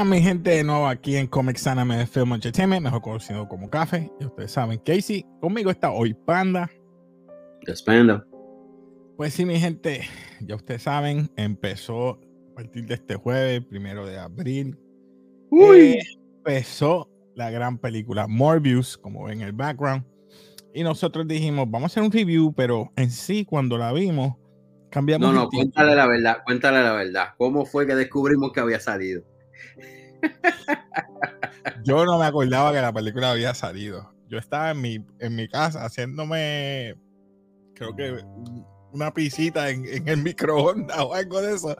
Buenas, mi gente, de nuevo aquí en Comics Anime Film Entertainment, mejor conocido como Café. Y ustedes saben, Casey, conmigo está hoy Panda. Yes, Panda. Pues sí, mi gente, ya ustedes saben, empezó a partir de este jueves, primero de abril. Uy. Empezó la gran película Morbius, como ven en el background. Y nosotros dijimos, vamos a hacer un review, pero en sí, cuando la vimos, cambiamos. No, no, cuéntale la verdad, cuéntale la verdad. ¿Cómo fue que descubrimos que había salido? Yo no me acordaba que la película había salido. Yo estaba en mi, en mi casa haciéndome, creo que una pisita en, en el microondas o algo de eso.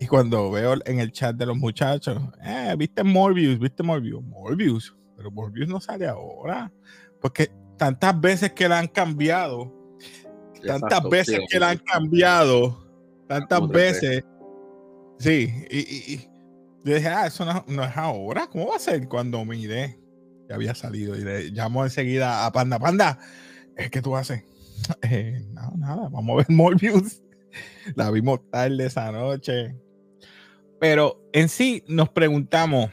Y cuando veo en el chat de los muchachos, eh, ¿viste Morbius? ¿Viste Morbius? Morbius. Pero Morbius no sale ahora. Porque tantas veces que la han cambiado, tantas Exacto, veces sí, que la han cambiado, tantas veces. Sí, y- y yo dije, ah, eso no, no es ahora. ¿Cómo va a ser? Cuando miré que había salido y le llamo enseguida a Panda. Panda, ¿es que tú haces? Eh, nada, nada, vamos a ver Morbius. La vimos tarde esa noche. Pero en sí nos preguntamos,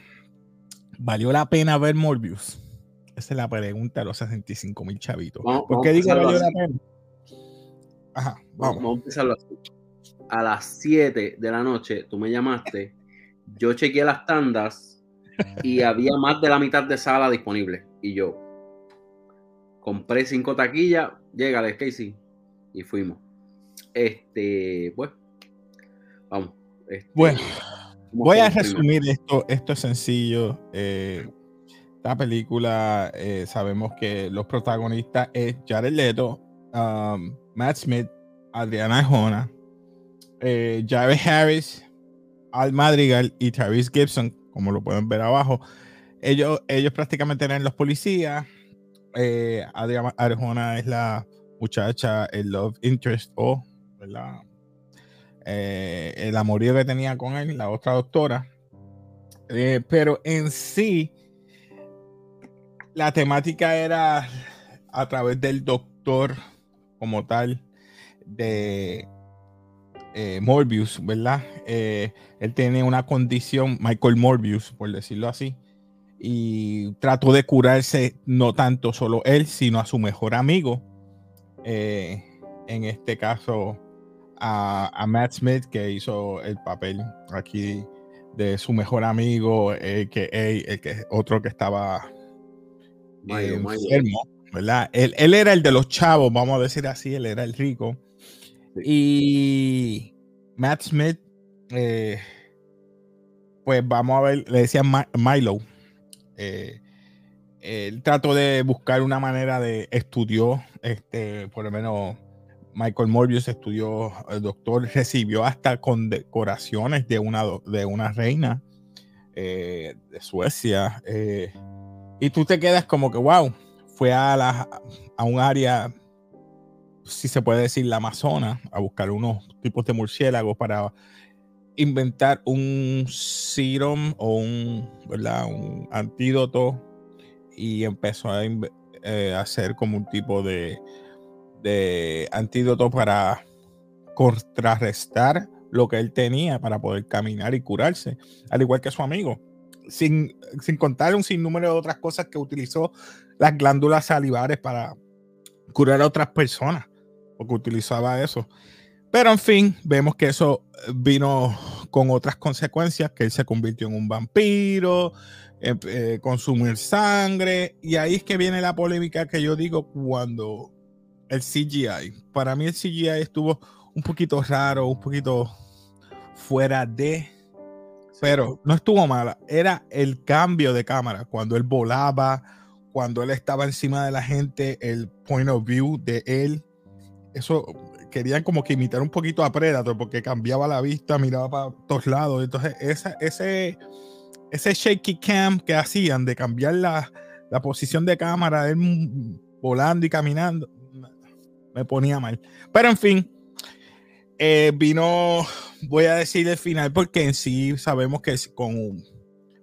¿valió la pena ver Morbius? Esa es la pregunta de los 65 mil chavitos. Vamos- ¿Por qué digo valió la pena? Ajá, vamos. vamos a empezarlo así. A las 7 de la noche, tú me llamaste, yo chequeé las tandas y había más de la mitad de sala disponible. Y yo compré cinco taquillas, llégale, Casey, y fuimos. Este, pues, vamos. este, Bueno, ¿cómo Voy a primero? resumir esto. Esto es sencillo. Eh, esta película, eh, sabemos que los protagonistas es Jared Leto, um, Matt Smith, Adriana Arjona, eh, Jared Harris, Al Madrigal y Travis Gibson, como lo pueden ver abajo. Ellos, ellos prácticamente eran los policías. Eh, Adriana Arjona es la muchacha, el love interest o, eh, el amorío que tenía con él, la otra doctora. Eh, pero en sí, la temática era a través del doctor como tal de eh, Morbius, ¿verdad? Eh, él tiene una condición, Michael Morbius, por decirlo así, y trató de curarse no tanto solo él, sino a su mejor amigo. Eh, en este caso, a, a Matt Smith, que hizo el papel aquí de su mejor amigo, el que, el que otro que estaba enfermo, ¿verdad? Él, él era el de los chavos, vamos a decir así, él era el rico. Y Matt Smith, eh, pues vamos a ver, le decían Milo. Eh, él trató de buscar una manera de estudió, este, por lo menos Michael Morbius estudió, el doctor recibió hasta condecoraciones de una, de una reina eh, de Suecia. eh, y tú te quedas como que, wow, fue a, la, a un área, si se puede decir, la Amazona, a buscar unos tipos de murciélagos para inventar un serum o un, ¿verdad? un antídoto y empezó a eh, hacer como un tipo de, de antídoto para contrarrestar lo que él tenía para poder caminar y curarse, al igual que su amigo, sin, sin contar un sinnúmero de otras cosas que utilizó las glándulas salivares para curar a otras personas, porque utilizaba eso. Pero en fin, vemos que eso vino con otras consecuencias, que él se convirtió en un vampiro, eh, eh, consumir sangre, y ahí es que viene la polémica que yo digo cuando el CGI, para mí el CGI estuvo un poquito raro, un poquito fuera de, pero no estuvo mala, era el cambio de cámara, cuando él volaba, cuando él estaba encima de la gente, el point of view de él, eso querían como que imitar un poquito a Predator porque cambiaba la vista, miraba para todos lados. Entonces, esa, ese, ese shaky cam que hacían de cambiar la, la posición de cámara, volando y caminando, me ponía mal. Pero en fin, eh, vino, voy a decir el final porque en sí sabemos que con,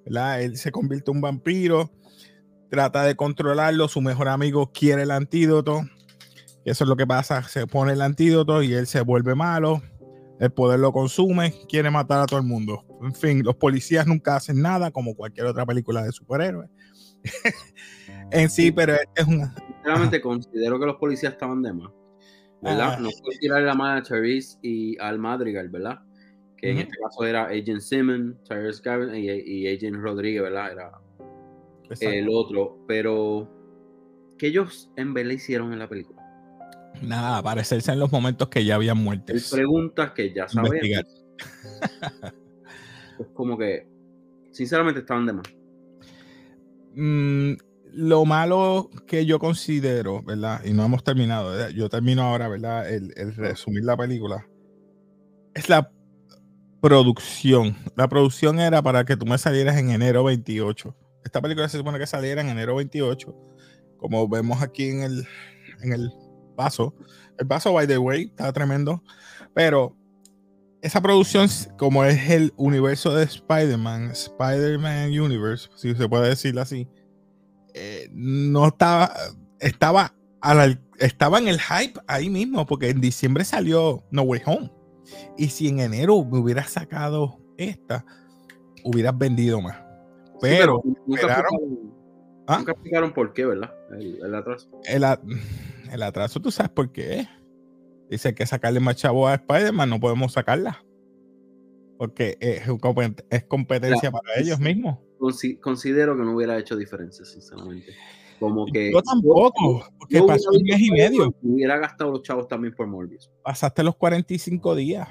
¿verdad? Él se convierte en un vampiro, trata de controlarlo, su mejor amigo quiere el antídoto, eso es lo que pasa, se pone el antídoto y él se vuelve malo, el poder lo consume, quiere matar a todo el mundo. En fin, los policías nunca hacen nada como cualquier otra película de superhéroes. en sí, pero es una... Sinceramente considero que los policías estaban de más. ¿verdad? No puedo tirar la mano a Therese y al Madrigal, ¿verdad? Que en este caso era Agent Simmons, Therese Gavin y, Agent Rodríguez, ¿verdad? Era el otro. Pero, ¿qué ellos en verdad hicieron en la película? Nada, aparecerse en los momentos que ya habían muerto. preguntas que ya sabemos. es como que, sinceramente, estaban de más. Mm, lo malo que yo considero, ¿verdad? Y no hemos terminado, yo termino ahora, ¿verdad? El, resumir la película. Es la producción. La producción era para que tú me salieras en enero 28. Esta película se supone que saliera en enero 28. Como vemos aquí en el, en el paso. El paso, by the way, está tremendo. Pero esa producción, como es el universo de Spider-Man, Spider-Man Universe, si se puede decirlo así, eh, no estaba, estaba, estaba en el hype ahí mismo, porque en diciembre salió No Way Home. Y si en enero me hubieras sacado esta, hubieras vendido más. Pero, ¿Ah? nunca, explicaron, por qué, ¿verdad? El, atraso. El, atraso, tú sabes por qué. Dice que sacarle más chavo a Spider-Man, no podemos sacarla. Porque es, es competencia para ellos mismos considero que no hubiera hecho diferencia, sinceramente. Como que. Yo tampoco, porque pasó un mes y medio. Hubiera gastado los chavos también por Morbius. Pasaste los 45 días.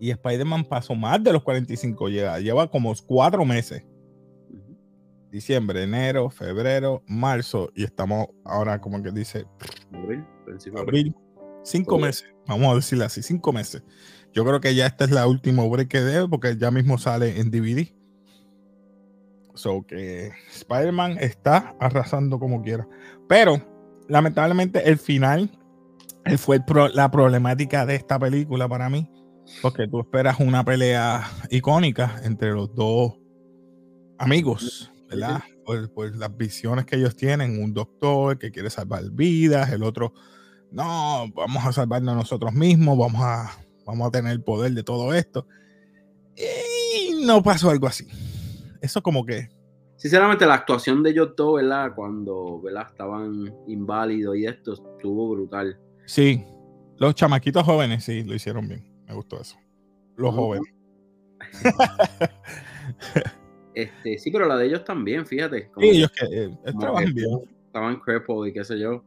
Y Spider-Man pasó más de los 45 días. Lleva como cuatro meses. Diciembre, enero, febrero, marzo. Y estamos ahora, como que dice. Abril, abril. Cinco meses. Vamos a decirle así, cinco meses. Yo creo que ya esta es la última break que debe, porque ya mismo sale en DVD. So que Spider-Man está arrasando como quiera. Pero, lamentablemente, el final fue la problemática de esta película para mí. Porque tú esperas una pelea icónica entre los dos amigos, ¿verdad? Por, las visiones que ellos tienen. Un doctor que quiere salvar vidas, el otro, no, vamos a salvarnos nosotros mismos, vamos a, vamos a tener el poder de todo esto. Y no pasó algo así eso como que... Sinceramente, la actuación de ellos dos, ¿verdad? Cuando, ¿verdad? Estaban inválidos y esto estuvo brutal. Sí, los chamaquitos jóvenes, sí, lo hicieron bien. Me gustó eso. Los jóvenes. este, sí, pero la de ellos también, fíjate. sí, ellos que eh, estaban bien. Estaban crepos y qué sé yo.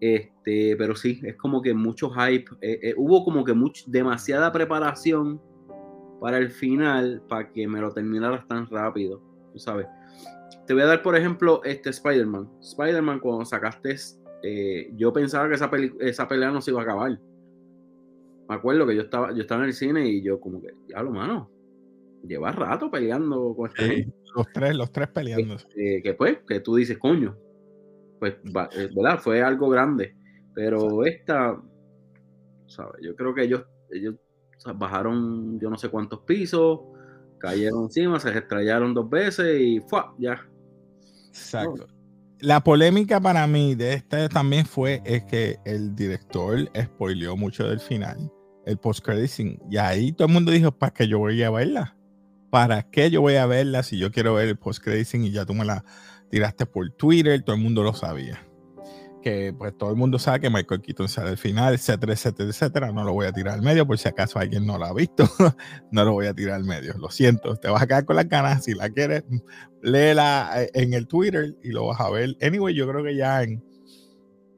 Este, pero sí, es como que mucho hype. Eh, eh, hubo como que much, demasiada preparación para el final, para que me lo terminaras tan rápido, tú sabes. Te voy a dar, por ejemplo, este Spider-Man. Spider-Man, cuando sacaste, eh, yo pensaba que esa, esa pelea no se iba a acabar. Me acuerdo que yo estaba, yo estaba en el cine y yo como que, diablo, mano, lleva rato peleando con este Los tres, los tres peleando. Que, que, pues, que tú dices, coño, pues, eh, ¿verdad? Fue algo grande. Pero esta, ¿sabes? Yo creo que ellos, ellos bajaron yo no sé cuántos pisos, cayeron encima, se estrellaron dos veces y fue ya. Exacto. La polémica para mí de este también fue es que el director spoileó mucho del final, el post credit y ahí todo el mundo dijo, ¿para qué yo voy a verla? ¿Para qué yo voy a verla si yo quiero ver el post credit y ya tú me la tiraste por Twitter, todo el mundo lo sabía? que pues todo el mundo sabe que Michael Keaton sale al final, etcétera, etcétera, etcétera. No lo voy a tirar al medio por si acaso alguien no lo ha visto. no lo voy a tirar al medio. Lo siento, te vas a quedar con las ganas. Si la quieres, léela eh, en el Twitter y lo vas a ver. Anyway, yo creo que ya en,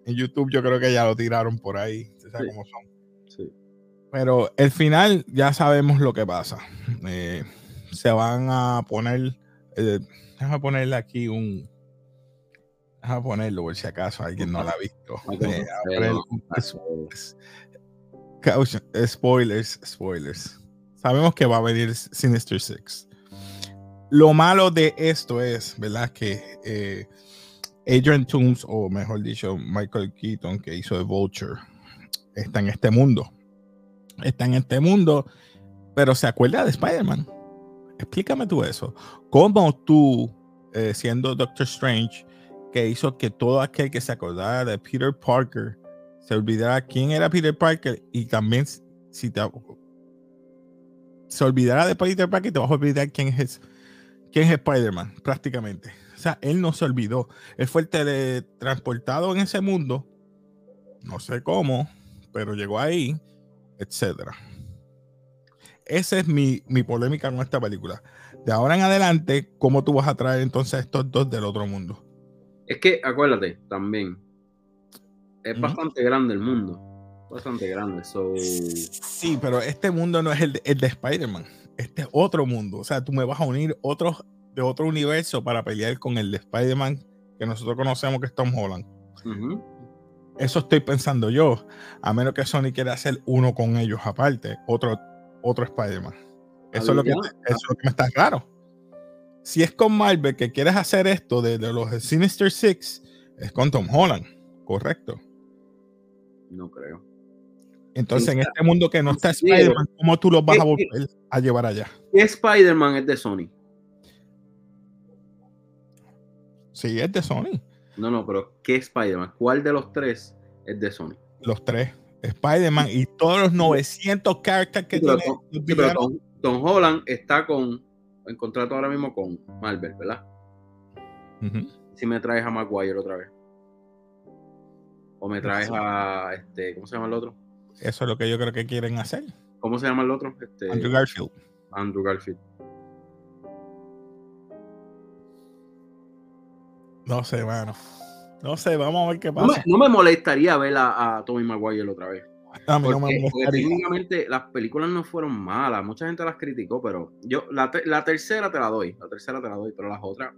en YouTube, yo creo que ya lo tiraron por ahí. ¿Sabes cómo son? Pero el final ya sabemos lo que pasa. Eh, se van a poner, eh, déjame ponerle aquí un, a ponerlo por si acaso alguien no la ha visto. Eh, spoilers, spoilers. Sabemos que va a venir Sinister Six. Lo malo de esto es, ¿verdad? Que eh, Adrian Toomes, o mejor dicho, Michael Keaton, que hizo The Vulture, está en este mundo. Está en este mundo, pero se acuerda de Spider-Man. Explícame tú eso. ¿Cómo tú, eh, siendo Doctor Strange, que hizo que todo aquel que se acordara de Peter Parker se olvidara quién era Peter Parker y también si te se olvidara de Peter Parker te vas a olvidar quién es quién es Spider-Man prácticamente. O sea, él no se olvidó. Él fue el teletransportado en ese mundo. No sé cómo, pero llegó ahí, etcétera. Esa es mi, mi, polémica con esta película. De ahora en adelante, ¿cómo tú vas a traer entonces a estos dos del otro mundo? Es que, acuérdate, también, es bastante grande el mundo. Bastante grande. Sí, pero este mundo no es el de, el de Spider-Man. Este es otro mundo. O sea, tú me vas a unir otros de otro universo para pelear con el de Spider-Man que nosotros conocemos que es Tom Holland. Eso estoy pensando yo. A menos que Sony quiera hacer uno con ellos aparte, otro, otro Spider-Man. Eso, es lo que, eso es lo que me está claro. Si es con Marvel que quieres hacer esto de, de los Sinister Six, es con Tom Holland, correcto. No creo. Entonces, en este mundo que no está Spider-Man, ¿cómo tú los vas a volver a llevar allá? ¿Qué Spider-Man es de Sony? Sí, es de Sony. No, no, pero ¿qué Spider-Man? ¿Cuál de los tres es de Sony? Los tres. Spider-Man y todos los 900 characters que tiene. Tom, Holland está con en contrato ahora mismo con Marvel, ¿verdad? Si me traes a Maguire otra vez. O me traes a este, ¿cómo se llama el otro? Eso es lo que yo creo que quieren hacer. ¿Cómo se llama el otro? Este, Andrew Garfield. Andrew Garfield. No sé, mano. No sé, vamos a ver qué pasa. No me, molestaría ver a, Tommy Maguire otra vez. A mí no me técnicamente las películas no fueron malas, mucha gente las criticó, pero yo la, tercera te la doy, la tercera te la doy, pero las otras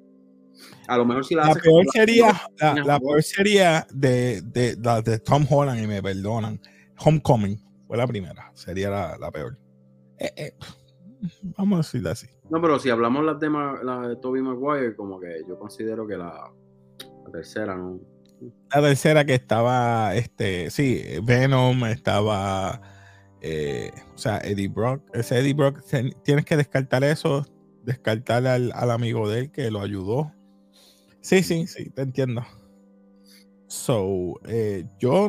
a lo mejor si la, la peor sería la, peor sería de, de, de Tom Holland y me perdonan Homecoming fue la primera, sería la, peor. Eh, eh, vamos a decirlo así. No, pero si hablamos las de, la de Tobey Maguire, como que yo considero que la, tercera no. La tercera que estaba, este, sí, Venom, estaba, eh, o sea, Eddie Brock. Ese Eddie Brock, tienes que descartar eso, descartar al, amigo de él que lo ayudó. Sí, sí, sí, te entiendo. So, yo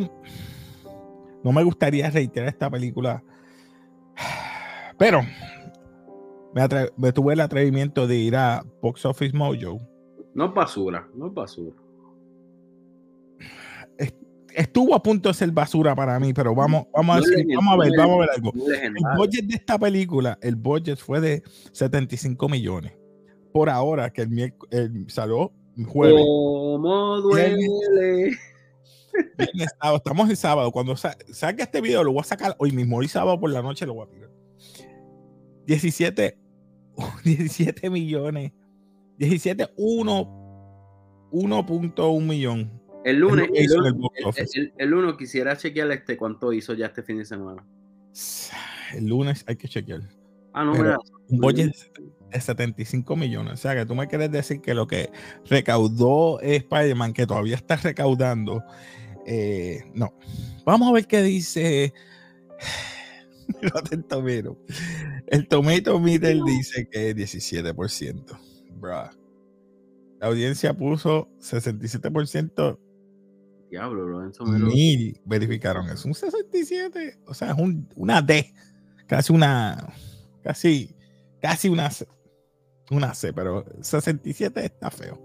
no me gustaría reiterar esta película, pero me, tuve el atrevimiento de ir a Box Office Mojo. No es basura, no es basura. Estuvo a punto de ser basura para mí, pero vamos, vamos, a, vamos a ver, vamos a ver algo. El budget de esta película, el budget fue de 75 millones. Por ahora, que el, el salió jueves. ¿Cómo duele? estamos en sábado. Cuando salga este video, lo voy a sacar hoy mismo. Hoy sábado por la noche lo voy a tirar. 17, 17 millones. 17, 1.1 millón. El lunes, el, lunes, quisiera chequear este cuánto hizo ya este fin de semana. El lunes hay que chequear. Ah, no, mira. Un budget de 75 millones. O sea, que tú me quieres decir que lo que recaudó Spider-Man, que todavía está recaudando, eh, no. Vamos a ver qué dice. el tomero. El tomato meter dice que es 17%. La audiencia puso 67%. Diablo, Lorenzo Mil verificaron. Es un 67. O sea, es un, una D. Casi una. Casi. Casi una C. Una C, pero 67 está feo.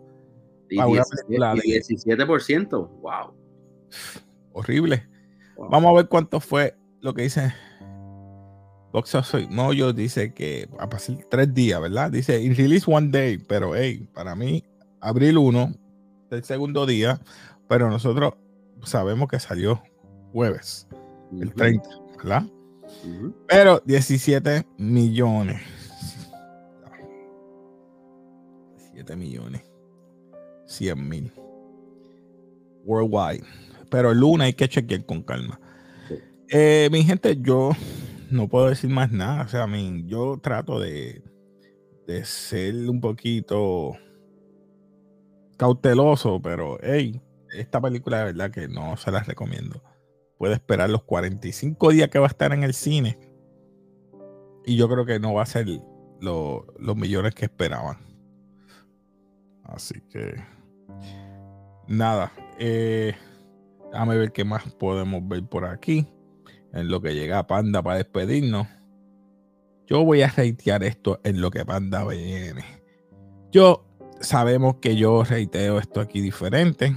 Y 17%. Wow. Horrible. Vamos a ver cuánto fue lo que dice Box Office Mojo. Dice que a pasar tres días, ¿verdad? Dice in release one day, pero hey, para mí, abril 1, el segundo día, pero nosotros sabemos que salió jueves, el 30, ¿verdad? Pero 17 millones. 17 millones. 100 mil. Worldwide pero el lunes hay que chequear con calma. Eh, mi gente, yo no puedo decir más nada. O sea, mí, yo trato de, de ser un poquito cauteloso, pero hey, esta película de verdad que no se la recomiendo. puede esperar los 45 días que va a estar en el cine. Y yo creo que no va a ser los millones que esperaban. Así que nada. Eh, déjame ver qué más podemos ver por aquí. En lo que llega Panda para despedirnos. Yo voy a reitear esto en lo que Panda viene. Yo sabemos que yo reiteo esto aquí diferente.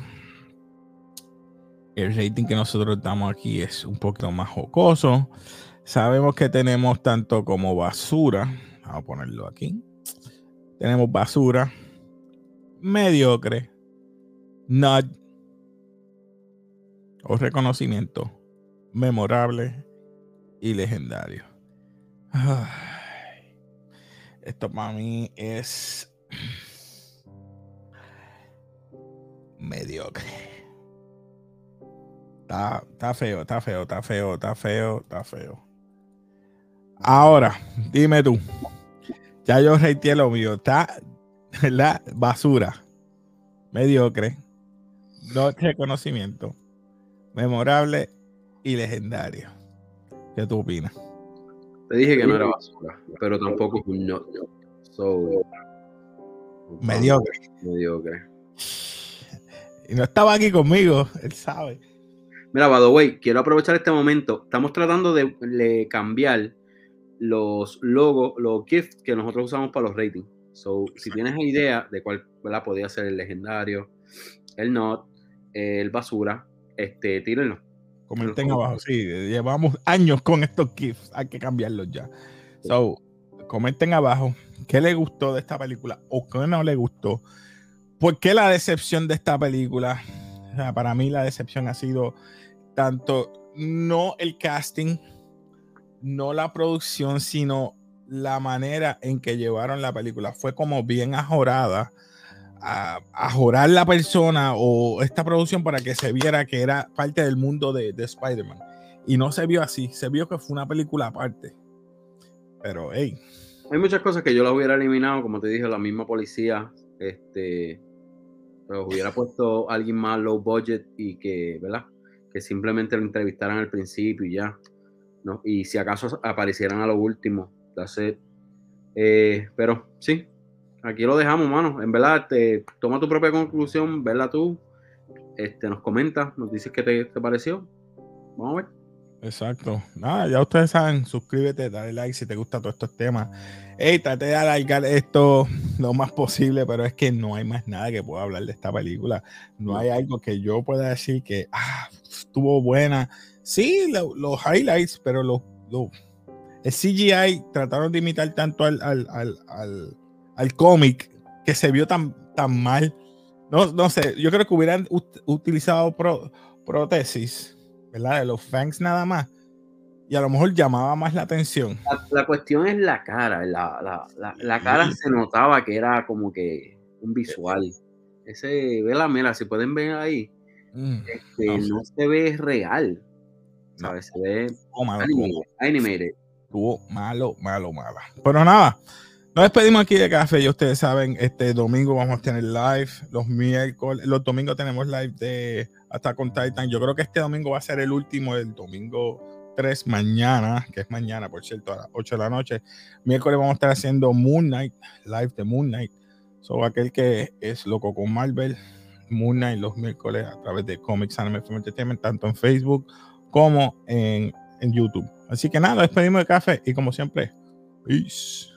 El rating que nosotros damos aquí es un poquito más jocoso. Sabemos que tenemos tanto como basura. Vamos a ponerlo aquí. Tenemos basura, mediocre, not o reconocimiento memorable y legendario. esto para mí es mediocre. Está, feo, está feo, está feo, está feo, está feo. Ahora, dime tú. Ya yo reité lo mío. Está la basura. Mediocre. No reconocimiento. Memorable y legendario. ¿Qué tú opinas? Te dije que no era basura, pero tampoco es un no. So, mediocre. Mediocre. Y no estaba aquí conmigo, él sabe. Mira, by the way, quiero aprovechar este momento. Estamos tratando de, cambiar los logos, los GIFs que nosotros usamos para los ratings. So, si tienes idea de cuál podría ser el legendario, el not, el basura, este, tírenlo. Comenten abajo, sí, llevamos años con estos GIFs, hay que cambiarlos ya. So, comenten abajo qué le gustó de esta película o qué no le gustó. ¿Por qué la decepción de esta película? para mí la decepción ha sido tanto no el casting, no la producción, sino la manera en que llevaron la película. Fue como bien ajorada, a, ajorar la persona o esta producción para que se viera que era parte del mundo de, Spider-Man. Y no se vio así, se vio que fue una película aparte. Pero, hey. Hay muchas cosas que yo las hubiera eliminado, como te dije, la misma policía, este, pero hubiera puesto a alguien más low budget y que, ¿verdad? Simplemente lo entrevistaran al principio y ya, ¿no? Y si acaso aparecieran a lo último, eh, pero sí, aquí lo dejamos, mano. En verdad, te, toma tu propia conclusión, verla tú, este, nos comenta, nos dices qué te, te pareció. Vamos a ver. Exacto. Nada, ya ustedes saben, suscríbete, dale like si te gusta todos estos temas. Hey, trate de alargar esto lo más posible, pero es que no hay más nada que pueda hablar de esta película. No hay algo que yo pueda decir que ah, estuvo buena. Sí, los highlights, pero los, el CGI trataron de imitar tanto al, al, cómic que se vio tan, tan mal. No, no sé, yo creo que hubieran utilizado prótesis ¿verdad? De los fangs nada más. Y a lo mejor llamaba más la atención. La, cuestión es la cara. La, la, cara se notaba que era como que un visual. Ese, vela, mira, si pueden ver ahí, mm, este, no, se ve real. ¿Sabes? Se ve malo, animated. Estuvo malo, malo, malo. Pero nada, nos despedimos aquí de café. Ya ustedes saben, este domingo vamos a tener live. Los miércoles, los domingos tenemos live de hasta con Titan. Yo creo que este domingo va a ser el último, el domingo 3, mañana, que es mañana, por cierto, a las 8 de la noche. Miércoles vamos a estar haciendo Moon Knight, live de Moon Knight. So, aquel que es loco con Marvel, Moon Knight los miércoles a través de Comics Anime Film Entertainment, tanto en Facebook como en, en YouTube. Así que nada, despedimos de café y como siempre, peace.